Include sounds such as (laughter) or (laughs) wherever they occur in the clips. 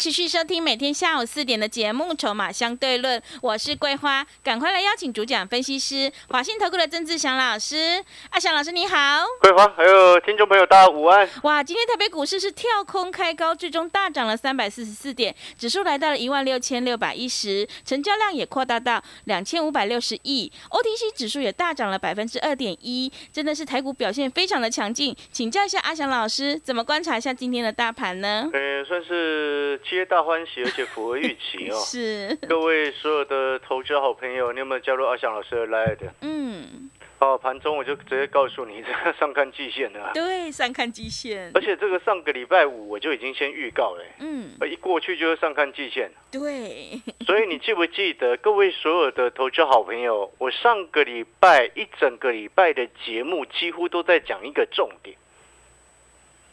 持续收听每天下午四点的节目《筹码相对论》，我是桂花，赶快来邀请主讲分析师华信投顾的曾志祥老师。阿祥老师你好，桂花还有听众朋友大家午安。哇，今天台北股市是跳空开高，最终大涨了三百四十四点，指数来到了一万六千六百一十，成交量也扩大到两千五百六十亿，OTC 指数也大涨了百分之二点一，真的是台股表现非常的强劲。请教一下阿祥老师，怎么观察一下今天的大盘呢？呃，算是。皆大欢喜，而且符合预期哦。(laughs) 是各位所有的投资好朋友，你有没有加入阿翔老师的 Line 的？嗯。哦，盘中我就直接告诉你，上看季线了。(laughs) 对，上看季线。而且这个上个礼拜五我就已经先预告了。嗯。一过去就是上看季线。对。所以你记不记得，各位所有的投资好朋友，我上个礼拜一整个礼拜的节目几乎都在讲一个重点，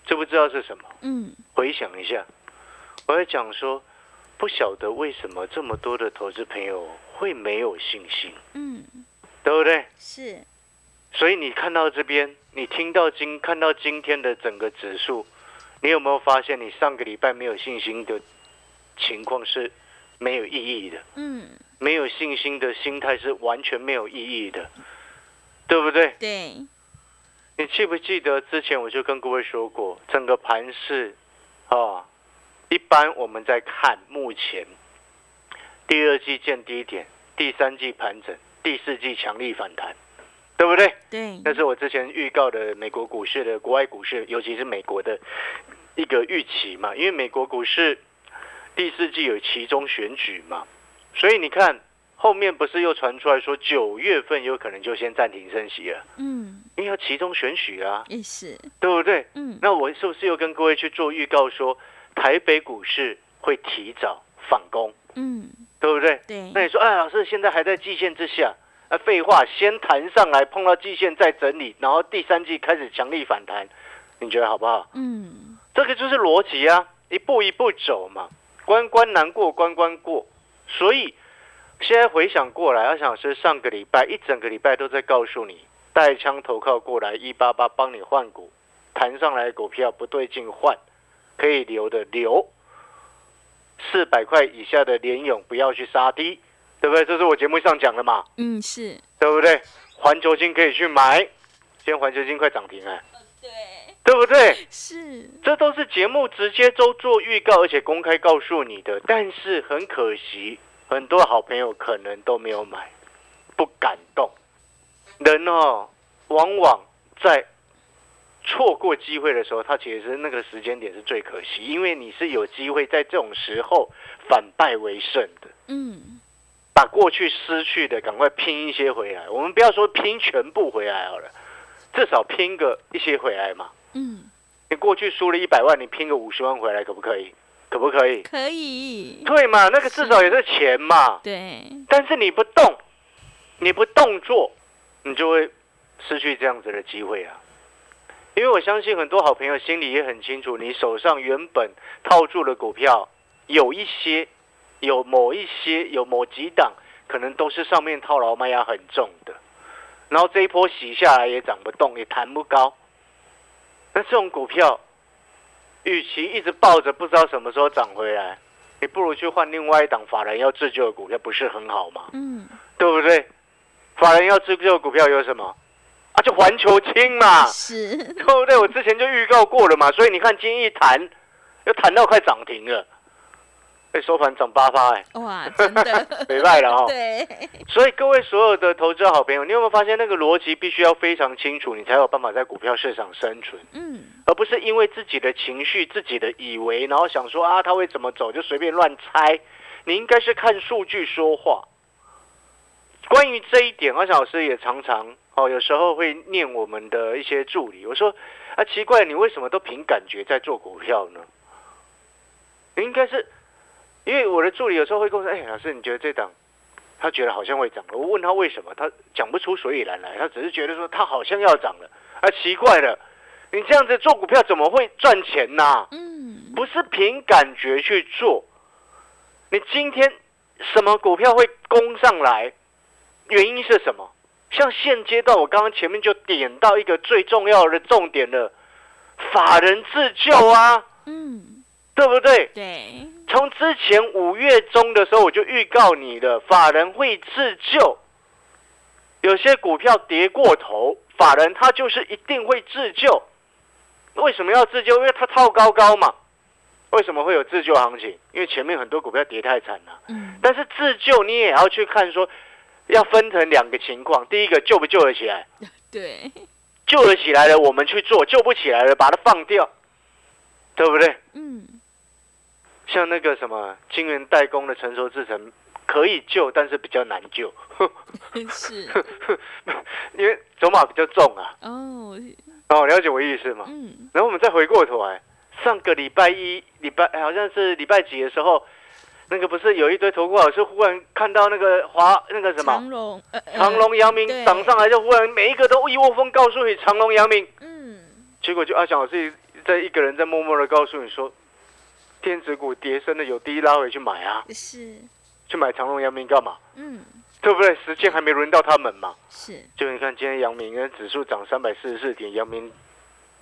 知不知道是什么？嗯。回想一下。我在讲说，不晓得为什么这么多的投资朋友会没有信心，嗯，对不对？是。所以你看到这边，你听到今看到今天的整个指数，你有没有发现，你上个礼拜没有信心的情况是没有意义的？嗯，没有信心的心态是完全没有意义的，对不对？对。你记不记得之前我就跟各位说过，整个盘市啊。一般我们在看目前第二季见低点，第三季盘整，第四季强力反弹，对不对？对。那是我之前预告的美国股市的国外股市，尤其是美国的一个预期嘛。因为美国股市第四季有其中选举嘛，所以你看后面不是又传出来说九月份有可能就先暂停升息了？嗯。因为要其中选举啊。也是。对不对？嗯。那我是不是又跟各位去做预告说？台北股市会提早反攻，嗯，对不对？对。那你说，哎，老师现在还在季线之下，啊，废话，先弹上来碰到季线再整理，然后第三季开始强力反弹，你觉得好不好？嗯，这个就是逻辑啊，一步一步走嘛，关关难过关关过。所以现在回想过来，阿想是上个礼拜一整个礼拜都在告诉你，带枪投靠过来一八八帮你换股，弹上来股票不对劲换。可以留的留，四百块以下的联勇不要去杀低，对不对？这是我节目上讲的嘛。嗯，是对不对？环球金可以去买，今天环球金快涨停了。对，对不对？是，这都是节目直接都做预告，而且公开告诉你的。但是很可惜，很多好朋友可能都没有买，不敢动。人哦，往往在。错过机会的时候，他其实是那个时间点是最可惜，因为你是有机会在这种时候反败为胜的。嗯，把过去失去的赶快拼一些回来。我们不要说拼全部回来好了，至少拼个一些回来嘛。嗯，你过去输了一百万，你拼个五十万回来可不可以？可不可以？可以。对嘛，那个至少也是钱嘛。对。但是你不动，你不动作，你就会失去这样子的机会啊。因为我相信很多好朋友心里也很清楚，你手上原本套住的股票，有一些，有某一些，有某几档，可能都是上面套牢卖压很重的，然后这一波洗下来也涨不动，也弹不高。那这种股票，与其一直抱着不知道什么时候涨回来，你不如去换另外一档法人要自救的股票，不是很好吗？嗯，对不对？法人要自救的股票有什么？啊，就环球清嘛，是，(laughs) 对不对？我之前就预告过了嘛，所以你看今天一弹，又弹到快涨停了，被收盘涨八发，哎，哇，真的，(laughs) 没败了哈。(laughs) 对，所以各位所有的投资好朋友，你有没有发现那个逻辑必须要非常清楚，你才有办法在股票市场生存，嗯，而不是因为自己的情绪、自己的以为，然后想说啊，他会怎么走就随便乱猜，你应该是看数据说话。关于这一点，阿小老师也常常。哦，有时候会念我们的一些助理，我说啊，奇怪，你为什么都凭感觉在做股票呢？应该是因为我的助理有时候会跟我说：“哎，老师，你觉得这档？”他觉得好像会涨了。我问他为什么，他讲不出所以然来。他只是觉得说他好像要涨了。啊，奇怪了，你这样子做股票怎么会赚钱呢？嗯，不是凭感觉去做。你今天什么股票会攻上来？原因是什么？像现阶段，我刚刚前面就点到一个最重要的重点了，法人自救啊，嗯，对不对？对，从之前五月中的时候，我就预告你的，法人会自救。有些股票跌过头，法人他就是一定会自救。为什么要自救？因为他套高高嘛。为什么会有自救行情？因为前面很多股票跌太惨了。嗯，但是自救你也要去看说，要分成两个情况。第一个救不救得起来？(laughs) 对，救得起来了，我们去做；救不起来了，把它放掉，对不对？嗯，像那个什么晶圆代工的成熟制程可以救，但是比较难救，(laughs) 是，(laughs) 因为筹码比较重啊。哦，哦，了解我意思吗？嗯，然后我们再回过头来，上个礼拜一、礼拜好像是礼拜几的时候，那个不是有一堆投顾老师忽然看到那个华那个什么？长隆，呃呃长隆、阳明涨上来，就忽然每一个都一窝蜂告诉你长隆、阳明，嗯，结果就阿翔老师在一个人在默默的告诉你说，电子股跌升的有低拉回去买啊，是，去买长隆、阳明干嘛？嗯，对不对？时间还没轮到他们嘛。是，就你看今天阳明跟指数涨三百四十四点，阳明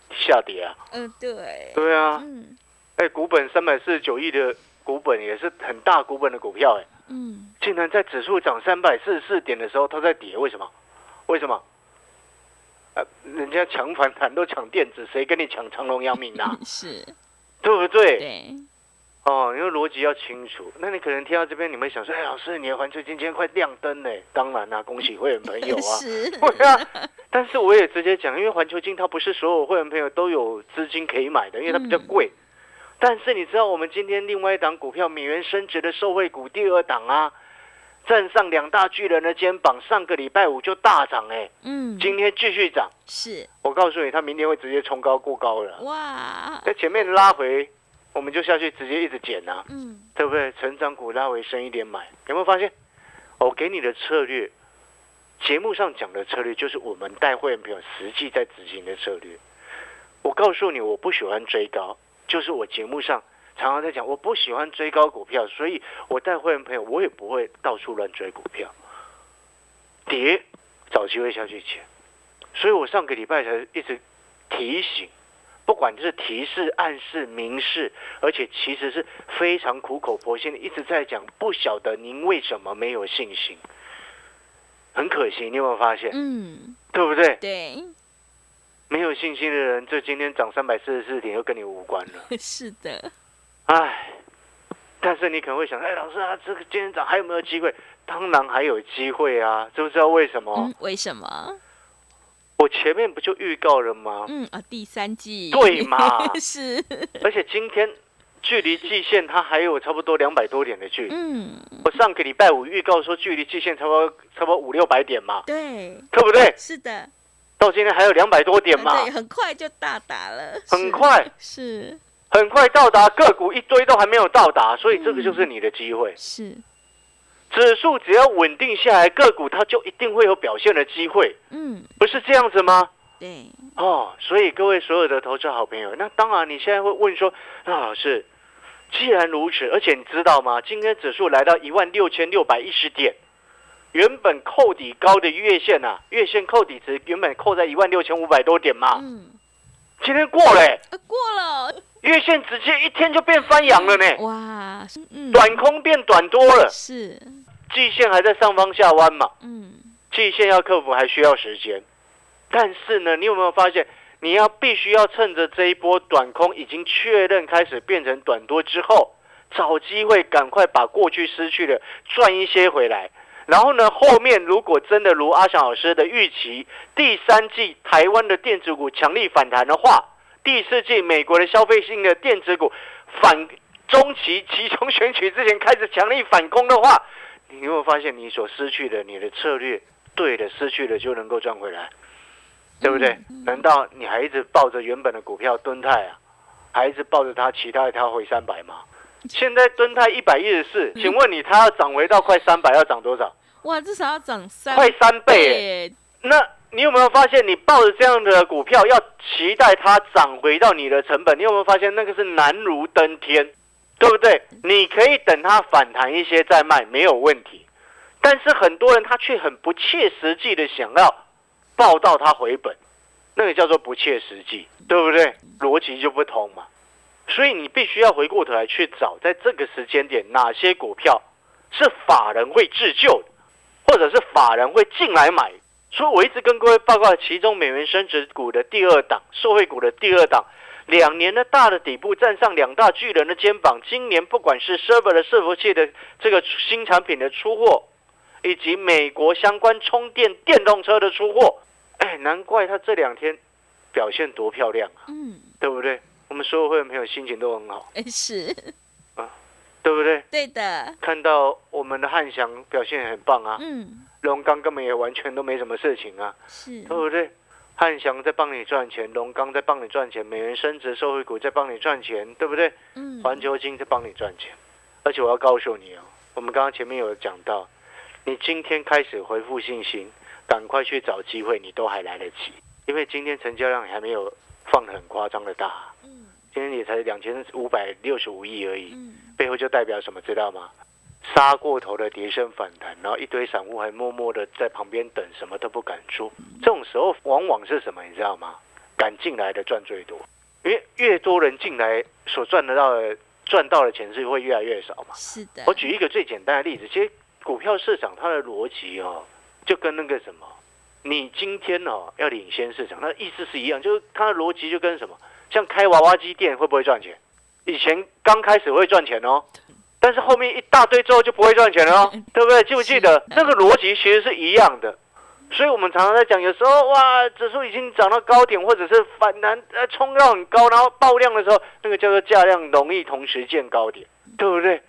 下跌啊。嗯，对，对啊，嗯。哎，股本三百四十九亿的股本也是很大股本的股票，哎，嗯，竟然在指数涨三百四十四点的时候，它在跌，为什么？为什么？呃，人家抢反弹都抢电子，谁跟你抢长隆、阳明啊？(laughs) 是，对不对？对，哦，因为逻辑要清楚。那你可能听到这边，你们想说，哎，老师，你的环球金今天快亮灯呢。当然啦、恭喜会员朋友啊。(laughs) 是，对啊，但是我也直接讲，因为环球金它不是所有会员朋友都有资金可以买的，因为它比较贵。但是你知道，我们今天另外一档股票美元升值的受惠股第二档啊，站上两大巨人的肩膀，上个礼拜五就大涨哎、嗯，今天继续涨。是，我告诉你，它明天会直接冲高过高了。哇，在前面拉回，我们就下去直接一直减啊。嗯，对不对？成长股拉回深一点买，有没有发现？我给你的策略，节目上讲的策略，就是我们带会员朋友实际在执行的策略。我告诉你，我不喜欢追高，就是我节目上常常在讲，我不喜欢追高股票，所以我带会员朋友，我也不会到处乱追股票。跌，找机会下去捡。所以我上个礼拜才一直提醒，不管是提示、暗示、明示，而且其实是非常苦口婆心的一直在讲，不晓得您为什么没有信心？很可惜，你有没有发现？嗯，对不对？对，没有信心的人，这今天涨三百四十四点，又跟你无关了。(laughs) 是的，唉，但是你可能会想，哎，老师啊，这个今天涨还有没有机会？当然还有机会啊！知不知道为什么？嗯，为什么？我前面不就预告了吗？嗯啊，第三季，对嘛 (laughs) 是，而且今天距离季线它还有差不多两百多点的距离。嗯，我上个礼拜五预告说距离季线差不多差不多五六百点嘛，对，对不对？是的，到今天还有两百多点嘛。对，，很快就到达了，很快，是很快到达，个股一堆都还没有到达，所以这个就是你的机会。是，指数只要稳定下来，个股它就一定会有表现的机会，嗯，不是这样子吗？对，哦，所以各位所有的投资好朋友，那当然你现在会问说，那老师，既然如此，而且你知道吗？今天指数来到一万六千六百一十点，原本扣底高的月线啊，月线扣底值原本扣在一万六千五百多点嘛，嗯，今天过了过了，月线直接一天就变翻阳了呢，哇，嗯，短空变短多了，是，季线还在上方下弯嘛，嗯，季线要克服还需要时间，但是呢，你有没有发现，你要必须要趁着这一波短空已经确认开始变成短多之后，找机会赶快把过去失去的赚一些回来。然后呢，后面如果真的如阿翔老师的预期，第三季台湾的电子股强力反弹的话，第四季美国的消费性的电子股反中期期中选举之前开始强力反攻的话，你有没有发现你所失去的你的策略对的，失去了就能够赚回来，对不对？难道你还一直抱着原本的股票蹲态啊，还一直抱着它，其他的它回三百吗？现在蹲泰一百一十四，请问你它要涨回到快三百，要涨多少？哇，至少要涨三快三倍那你有没有发现，你抱着这样的股票，要期待它涨回到你的成本，你有没有发现那个是难如登天，对不对？你可以等它反弹一些再卖，没有问题。但是很多人他却很不切实际的想要报到它回本，那个叫做不切实际，对不对？逻辑就不同嘛。所以你必须要回过头来去找，在这个时间点哪些股票是法人会自救的，或者是法人会进来买。所以我一直跟各位报告，其中美元升值股的第二档、社会股的第二档，两年的大的底部站上两大巨人的肩膀。今年不管是 server 的伺服器的这个新产品的出货，以及美国相关充电电动车的出货，哎，难怪它这两天表现多漂亮啊，嗯，对不对？我们所有会员朋友心情都很好，哎是对不对？对的，看到我们的汉翔表现也很棒啊，嗯，龙刚根本也完全都没什么事情啊，是对不对？汉翔在帮你赚钱，龙刚在帮你赚钱，美元升值、社会股在帮你赚钱，对不对？嗯，环球金在帮你赚钱，而且我要告诉你哦，我们刚刚前面有讲到，你今天开始恢复信心，赶快去找机会，你都还来得及，因为今天成交量还没有放得很夸张的大，嗯今天也才两千五百六十五亿而已，嗯背后就代表什么，知道吗？杀过头的跌升反弹，然后一堆散户还默默的在旁边等，什么都不敢做。这种时候往往是什么，你知道吗？敢进来的赚最多，因为越多人进来，所赚得到的赚到的钱是会越来越少嘛。是的，我举一个最简单的例子，其实股票市场它的逻辑哦，就跟那个什么，你今天哦要领先市场，那意思是一样，就是它的逻辑就跟什么，像开娃娃机店会不会赚钱？以前刚开始会赚钱哦，但是后面一大堆之后就不会赚钱了哦，对不对？记不记得那个逻辑其实是一样的？所以我们常常在讲，有时候哇，指数已经涨到高点，或者是反弹呃冲到很高，然后爆量的时候，那个叫做价量容易同时见高点，对不对？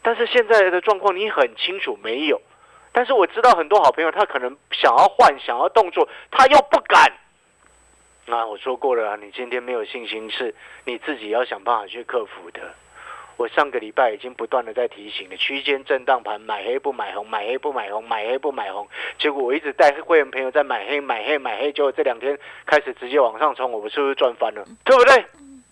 但是现在的状况你很清楚没有？但是我知道很多好朋友他可能想要换，想要动作，他又不敢。啊，我说过了啊，你今天没有信心是你自己要想办法去克服的。我上个礼拜已经不断的在提醒了，区间震荡盘买黑不买红，买黑不买红，买黑不买红。结果我一直带会员朋友在买黑买黑买黑，结果这两天开始直接往上冲，我们是不是赚翻了？对不对？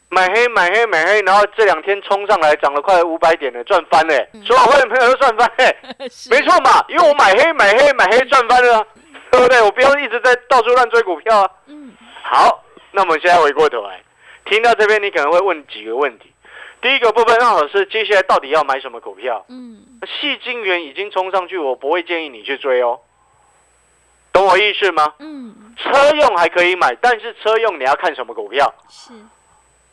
买黑买黑买黑，然后这两天冲上来涨了快五百点了，赚翻了、所有会员朋友都赚翻 (laughs) 没错嘛，因为我买黑买黑买黑赚翻了、啊，对不对？我不要一直在到处乱追股票啊。嗯好，那我们现在回过头来，听到这边你可能会问几个问题。第一个部分，让老师接下来到底要买什么股票？嗯细晶元已经冲上去，我不会建议你去追哦，懂我意思吗？嗯车用还可以买，但是车用你要看什么股票是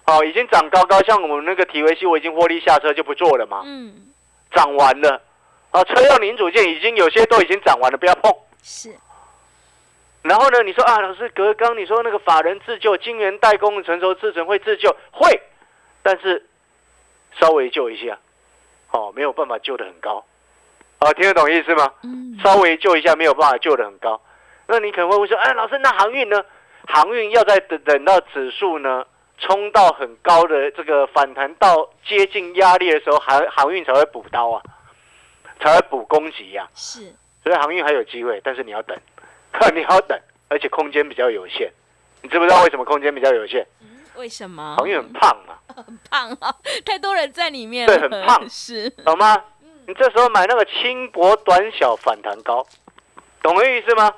哦，已经涨高高，像我们那个体维系，我已经获利下车就不做了嘛，嗯涨完了。啊，车用零组件已经有些都已经涨完了，不要碰。是然后呢，你说啊，老师，格刚你说那个法人自救、金元代工的成熟制程会自救，会，但是稍微救一下，哦，没有办法救的很高，哦，听得懂意思吗？嗯稍微救一下，没有办法救的很高。那你可能会问说，哎，老师，那航运呢？航运要在等等到指数呢冲到很高的这个反弹到接近压力的时候，航航运才会补刀啊，才会补攻击呀、是所以航运还有机会，但是你要等，(laughs) 你要等，而且空间比较有限。你知不知道为什么空间比较有限？嗯为什么朋友很胖嘛，很胖啊？(laughs) 太多人在里面对，很胖是懂吗？你这时候买那个轻薄短小反弹高，懂我意思吗？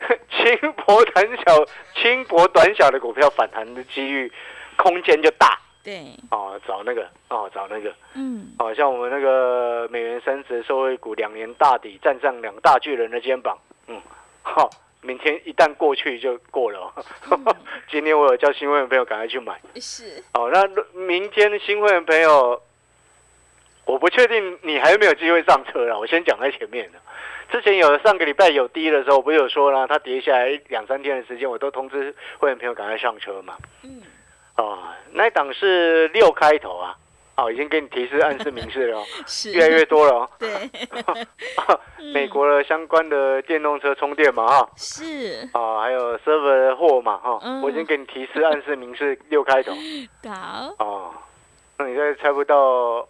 (laughs) 轻薄短小、轻薄短小的股票反弹的机遇空间就大对哦，找那个哦，找那个嗯哦，像我们那个美元升值受惠股两年大底站上两大巨人的肩膀，嗯，好、明天一旦过去就过了、哦。(laughs) 今天我有叫新会员朋友赶快去买。是哦，那明天新会员朋友，我不确定你还有没有机会上车了。我先讲在前面的。之前有上个礼拜有低的时候，我不是有说了，它跌下来两三天的时间，我都通知会员朋友赶快上车嘛。嗯哦，那一档是六开头啊，哦，已经给你提示暗示明示了、哦，(laughs) 是。越来越多了哦。(laughs) 对。(laughs) 美国的相关的电动车充电嘛，哈、是。啊，还有 server 的货嘛，哈、嗯。我已经给你提示暗示明示六开头。好。哦，那你再猜不到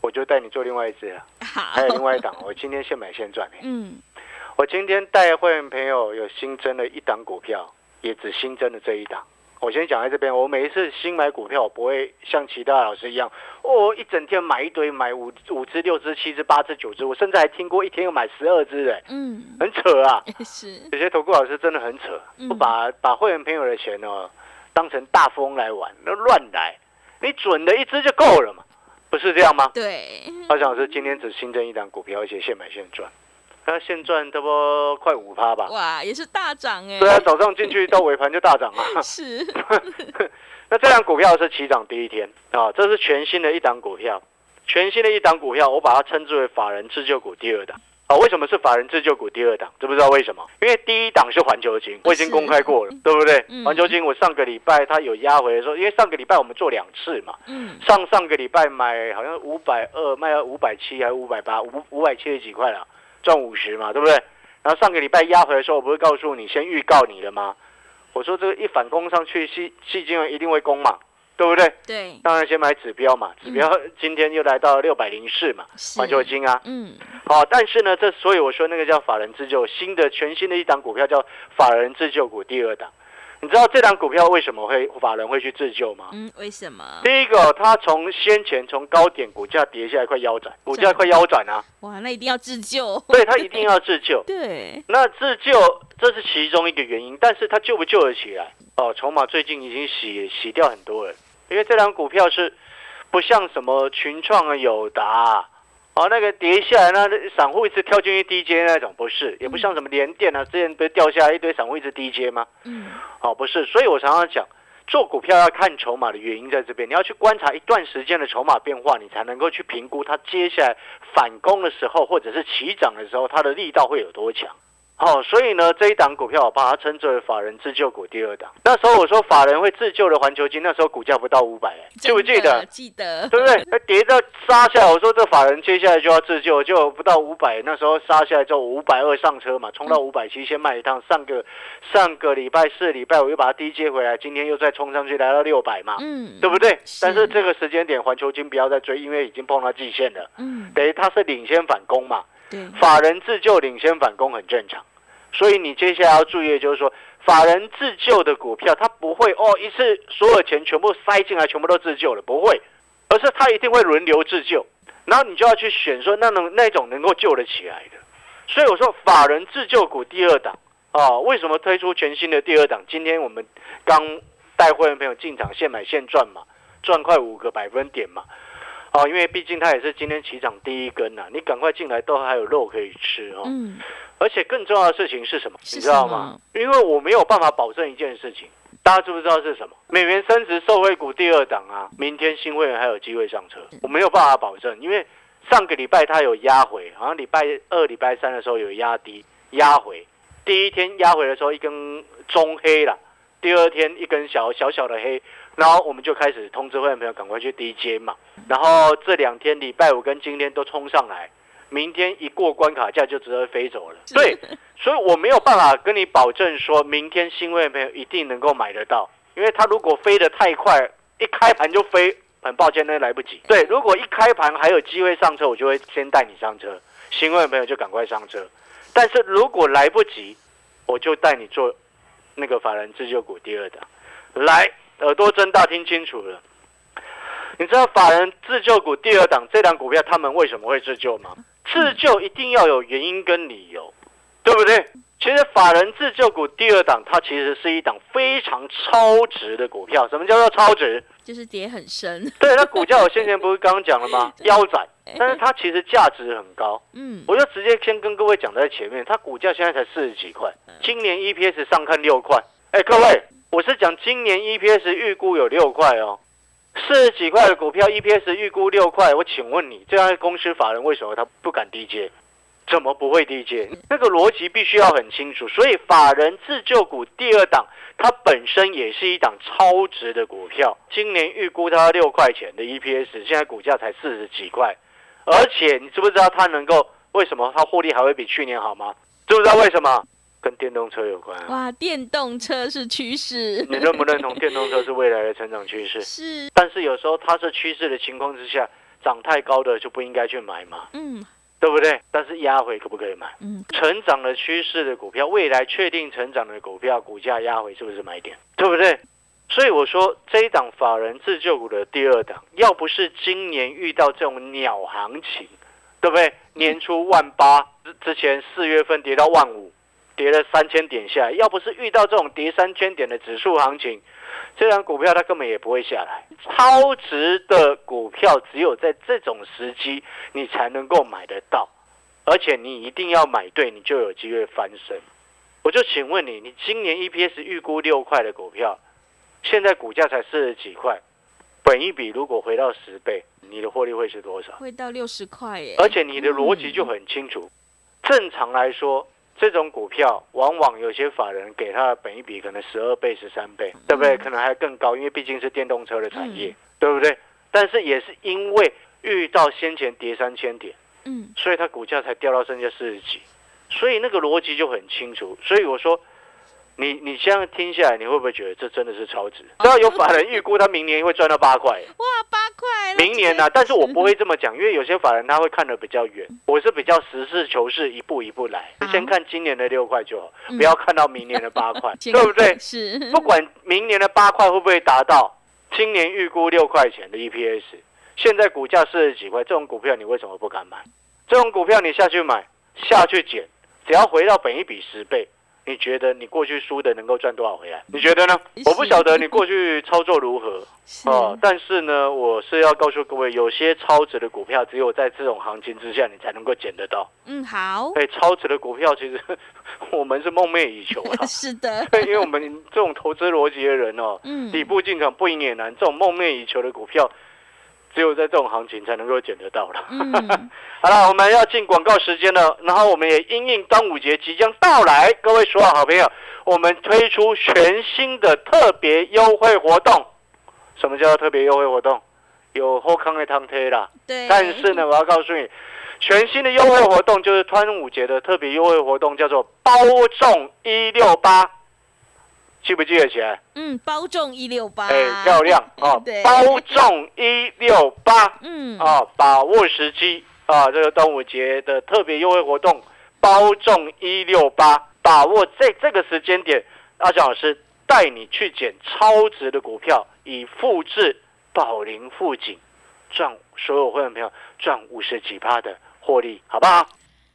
我就带你做另外一只了。好，还有另外一档，我今天现买现赚欸。嗯，我今天带会员朋友有新增了一档股票，也只新增了这一档。我先讲在这边，我每一次新买股票，我不会像其他老师一样，哦，一整天买一堆，买五五只、六只、七只、八只、九只，我甚至还听过一天要买十二只的，嗯，很扯啊！(laughs) 是，有些投顾老师真的很扯，嗯。不把把会员朋友的钱呢当成大风来玩，那乱来，你准的一只就够了嘛，不是这样吗？对，好想老师今天只新增一档股票，而且现买现赚，那现赚差不多快五趴吧？哇，也是大涨哎，对啊，早上进去到尾盘就大涨了。(laughs) (laughs) 是，那这档股票是起涨第一天啊，这是全新的一档股票，全新的一档股票，我把它称之为法人自救股第二档。啊，为什么是法人自救股第二档？知不知道为什么？因为第一档是环球金，我已经公开过了，对不对嗯？环球金我上个礼拜它有压回的时候，因为上个礼拜我们做两次嘛，嗯，上上个礼拜买好像五百二，卖了五百七还是五百八，五五百七十几块了，赚五十嘛，对不对？然后上个礼拜压回的时候，我不是告诉你先预告你了吗？我说这个一反攻上去，细细金融一定会攻嘛，对不对？对，当然先买指标嘛，指标 (laughs) 今天又来到六百零四嘛，是环球金啊，嗯，好，但是呢，这所以我说那个叫法人自救，新的全新的一档股票叫法人自救股第二档。你知道这档股票为什么会法人会去自救吗？嗯，为什么？第一个，它从先前从高点股价跌下来快腰斩，股价快腰斩啊，哇，那一定要自救，所以它一定要自救。(laughs) 对，那自救这是其中一个原因，但是它救不救得起来？哦，筹码最近已经洗洗掉很多了，因为这档股票是不像什么群创啊、友达啊，哦那个跌下来那散户一直跳进去低阶那种，不是，也不像什么连电啊，之前不是掉下来一堆散户一直低阶吗？嗯，哦，不是，所以我常常讲，做股票要看筹码的原因在这边，你要去观察一段时间的筹码变化，你才能够去评估它接下来反攻的时候，或者是起涨的时候，它的力道会有多强。好、所以呢，这一档股票我把它称之为法人自救股第二档。那时候我说法人会自救的环球金，那时候股价不到五百，记不记得？记得，对不对？那跌到杀下来，我说这法人接下来就要自救，就不到五百，那时候杀下来之后五百二上车嘛，冲到五百七先卖一趟。上个上个礼拜四礼拜我又把它低接回来，今天又再冲上去来到六百嘛，嗯，对不对？是但是这个时间点环球金不要再追，因为已经碰到季线了，嗯，等于它是领先反攻嘛。对，法人自救领先反攻很正常，所以你接下来要注意的就是说，法人自救的股票，它不会哦一次所有钱全部塞进来，全部都自救了，不会，而是它一定会轮流自救，然后你就要去选说那能那种能够救得起来的。所以我说法人自救股第二档啊，为什么推出全新的第二档？今天我们刚带会员朋友进场现买现赚嘛，赚快五个百分点嘛。哦，因为毕竟它也是今天起涨第一根呐、你赶快进来都还有肉可以吃哦。嗯，而且更重要的事情是什么？是你知道吗？因为我没有办法保证一件事情，大家知不知道是什么？美元升值受惠股第二档啊，明天新会员还有机会上车，我没有办法保证，因为上个礼拜它有压回，好像礼拜二、礼拜三的时候有压低压回，第一天压回的时候一根中黑了，第二天一根小小小的黑，然后我们就开始通知会员朋友赶快去 D J 嘛，然后这两天礼拜五跟今天都冲上来。明天一过关卡价就直接飞走了，对，所以我没有办法跟你保证说明天新会员朋友一定能够买得到，因为他如果飞得太快，一开盘就飞，很抱歉那来不及。对，如果一开盘还有机会上车，我就会先带你上车，新会员朋友就赶快上车。但是如果来不及，我就带你做那个法人自救股第二档。来，耳朵睁大听清楚了。你知道法人自救股第二档这档股票他们为什么会自救吗？自救一定要有原因跟理由，对不对？其实法人自救股第二档，它其实是一档非常超值的股票。什么叫做超值？就是跌很深，(laughs) 对，它股价我先前不是刚刚讲了吗？(laughs) 腰斩，(laughs) 但是它其实价值很高。嗯，我就直接先跟各位讲在前面，它股价现在才四十几块，今年 EPS 上看六块。哎，各位，我是讲今年 EPS 预估有六块哦，四十几块的股票 EPS 预估六块，我请问你，这家公司法人为什么他不敢低接？怎么不会低接？那个逻辑必须要很清楚。所以法人自救股第二档，它本身也是一档超值的股票。今年预估它六块钱的 EPS，现在股价才四十几块，而且你知不知道它能够为什么它获利还会比去年好吗？知不知道为什么？跟电动车有关啊。哇，电动车是趋势，你认不认同电动车是未来的成长趋势？(laughs) 是，但是有时候它是趋势的情况之下，涨太高的就不应该去买嘛，嗯对不对？但是压回可不可以买？嗯，成长的趋势的股票，未来确定成长的股票，股价压回是不是买点？对不对？所以我说这一档法人自救股的第二档，要不是今年遇到这种鸟行情，对不对？年初万八之之前四月份跌到万五，跌了三千点下来，要不是遇到这种跌三千点的指数行情，这档股票它根本也不会下来。超值的股票只有在这种时机你才能够买得到。而且你一定要买对，你就有机会翻身。我就请问你，你今年 EPS 预估六块的股票，现在股价才四十几块，本一比如果回到十倍，你的获利会是多少？会到六十块耶，而且你的逻辑就很清楚。正常来说，这种股票往往有些法人给它的本一比可能十二倍、十三倍，对不对？可能还更高，因为毕竟是电动车的产业，对不对？但是也是因为遇到先前跌三千点。嗯所以它股价才掉到剩下四十几，所以那个逻辑就很清楚。所以我说，你你这样听下来，你会不会觉得这真的是超值？只要有法人预估他明年会赚到八块，哇八块，明年呢、但是我不会这么讲，因为有些法人他会看得比较远，我是比较实事求是，一步一步来，先看今年的六块就好，嗯。不要看到明年的八块，先 (laughs) 对不对？是，不管明年的八块会不会达到今年预估六块钱的 EPS，现在股价四十几块，这种股票你为什么不敢买？这种股票你下去买，下去捡，只要回到本一比十倍，你觉得你过去输的能够赚多少回来？你觉得呢？我不晓得你过去操作如何是哦，但是呢，我是要告诉各位，有些超值的股票，只有在这种行情之下，你才能够捡得到。嗯好，哎，超值的股票，其实 (laughs) 我们是梦寐以求啊。(laughs) 是的，(laughs) 对，因为我们这种投资逻辑的人哦，嗯底部进场不赢也难，这种梦寐以求的股票，只有在这种行情才能够捡得到了。嗯 (laughs) 好了，我们要进广告时间了，然后我们也因应端午节即将到来，各位所有好朋友，我们推出全新的特别优惠活动。什么叫特别优惠活动？有后康的汤推啦，对，但是呢，我要告诉你，全新的优惠活动就是端午节的特别优惠活动，叫做包中一六八，记不记得起来？嗯包中一六八，哎，漂亮哦对，包中一六八嗯啊，把握时机啊，这个端午节的特别优惠活动，包中一六八，把握这这个时间点，阿翔老师带你去捡超值的股票，以复制宝林富锦，赚所有会员朋友赚五十几趴的获利，好不好？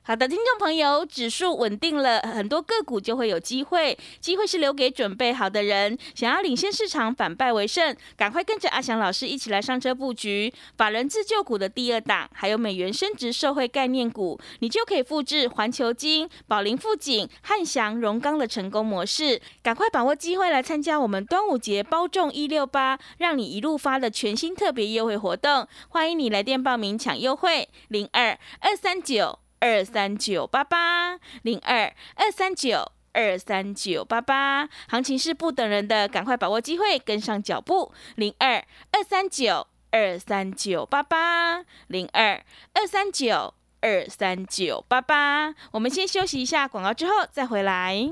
好的，听众朋友，指数稳定了，很多个股就会有机会，机会是留给准备好的人。想要领先市场，反败为胜，赶快跟着阿翔老师一起来上车布局法人自救股的第二档，还有美元升值社会概念股，你就可以复制环球金、宝林富锦、汉翔、荣钢的成功模式。赶快把握机会来参加我们端午节包中一六八，让你一路发的全新特别优惠活动，欢迎你来电报名抢优惠，零二二三九。二三九八八零二二三九二三九八八，行情是不等人的，赶快把握机会，跟上脚步。零二二三九二三九八八零二二三九二三九八八。我们先休息一下广告，之后再回来。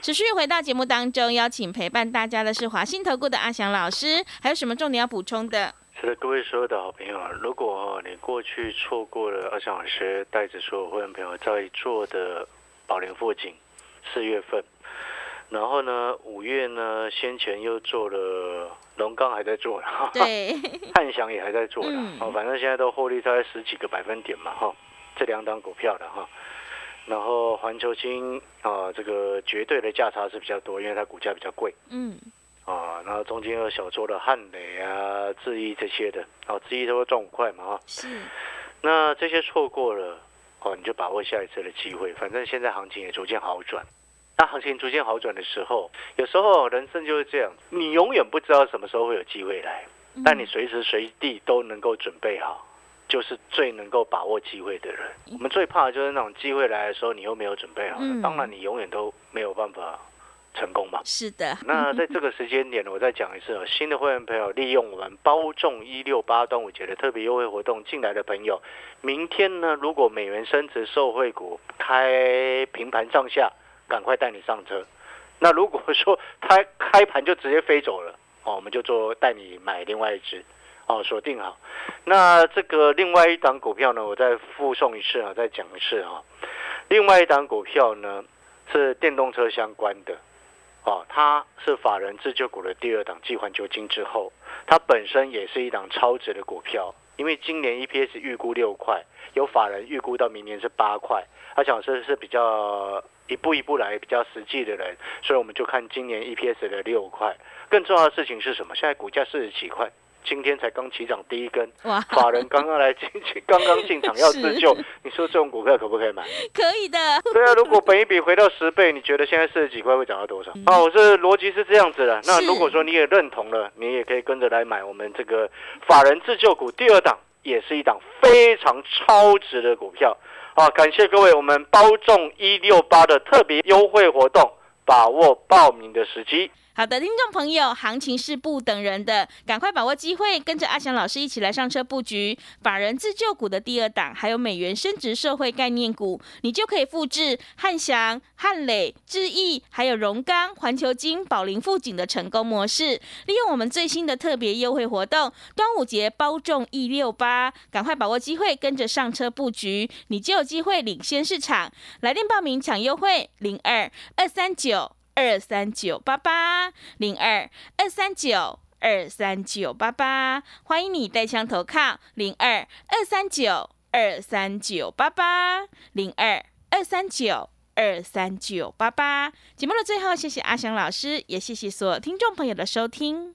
持续回到节目当中，邀请陪伴大家的是华信投顾的阿翔老师，还有什么重点要补充的？是的，各位所有的好朋友，如果你过去错过了阿翔老师带着所有会员朋友在做的宝林富锦四月份，然后呢五月呢先前又做了龙钢还在做了，对，汉翔也还在做了，嗯哦，反正现在都获利大概十几个百分点嘛，哈，这两档股票的哈。然后环球金啊，这个绝对的价差是比较多，因为它股价比较贵。嗯，啊，然后中间有小做的汉磊啊、智毅这些的，啊，智毅都会赚五块嘛，啊。是，那这些错过了，哦，你就把握下一次的机会，反正现在行情也逐渐好转。那行情逐渐好转的时候，有时候人生就是这样，你永远不知道什么时候会有机会来，但你随时随地都能够准备好，就是最能够把握机会的人。我们最怕的就是那种机会来的时候，你又没有准备好，嗯当然你永远都没有办法成功嘛。是的，那在这个时间点，我再讲一次哦，(laughs) 新的会员朋友利用我们包中一六八端午节的特别优惠活动进来的朋友，明天呢，如果美元升值受惠股开平盘上下，赶快带你上车。那如果说它开盘就直接飞走了，哦，我们就做带你买另外一只，哦，锁定好。那这个另外一档股票呢，我再附送一次啊，再讲一次啊。另外一档股票呢是电动车相关的，哦，它是法人自救股的第二档，继环球金之后，它本身也是一档超值的股票，因为今年 EPS 预估六块，有法人预估到明年是八块，他讲是是比较一步一步来比较实际的人，所以我们就看今年 EPS 的六块。更重要的事情是什么？现在股价四十几块，今天才刚起涨第一根，哇，法人刚刚来进进，(laughs) 刚刚进场要自救，你说这种股票可不可以买？可以的，对啊，如果本一比回到十倍，你觉得现在四十几块会涨到多少？啊，我是逻辑是这样子的。那如果说你也认同了，你也可以跟着来买我们这个法人自救股第二档，也是一档非常超值的股票啊！感谢各位，我们包中一六八的特别优惠活动，把握报名的时机。好的，听众朋友，行情是不等人的，赶快把握机会，跟着阿翔老师一起来上车布局法人自救股的第二档，还有美元升值社会概念股，你就可以复制汉翔、汉磊、智毅，还有荣钢、环球金、宝林富锦的成功模式。利用我们最新的特别优惠活动，端午节包中一六八，赶快把握机会，跟着上车布局，你就有机会领先市场。来电报名抢优惠，零二二三九。二三九八八零二二三九二三九八八，欢迎你带枪投靠零二二三九二三九八八零二二三九二三九八八。节目的最后，谢谢阿翔老师，也谢谢所有听众朋友的收听。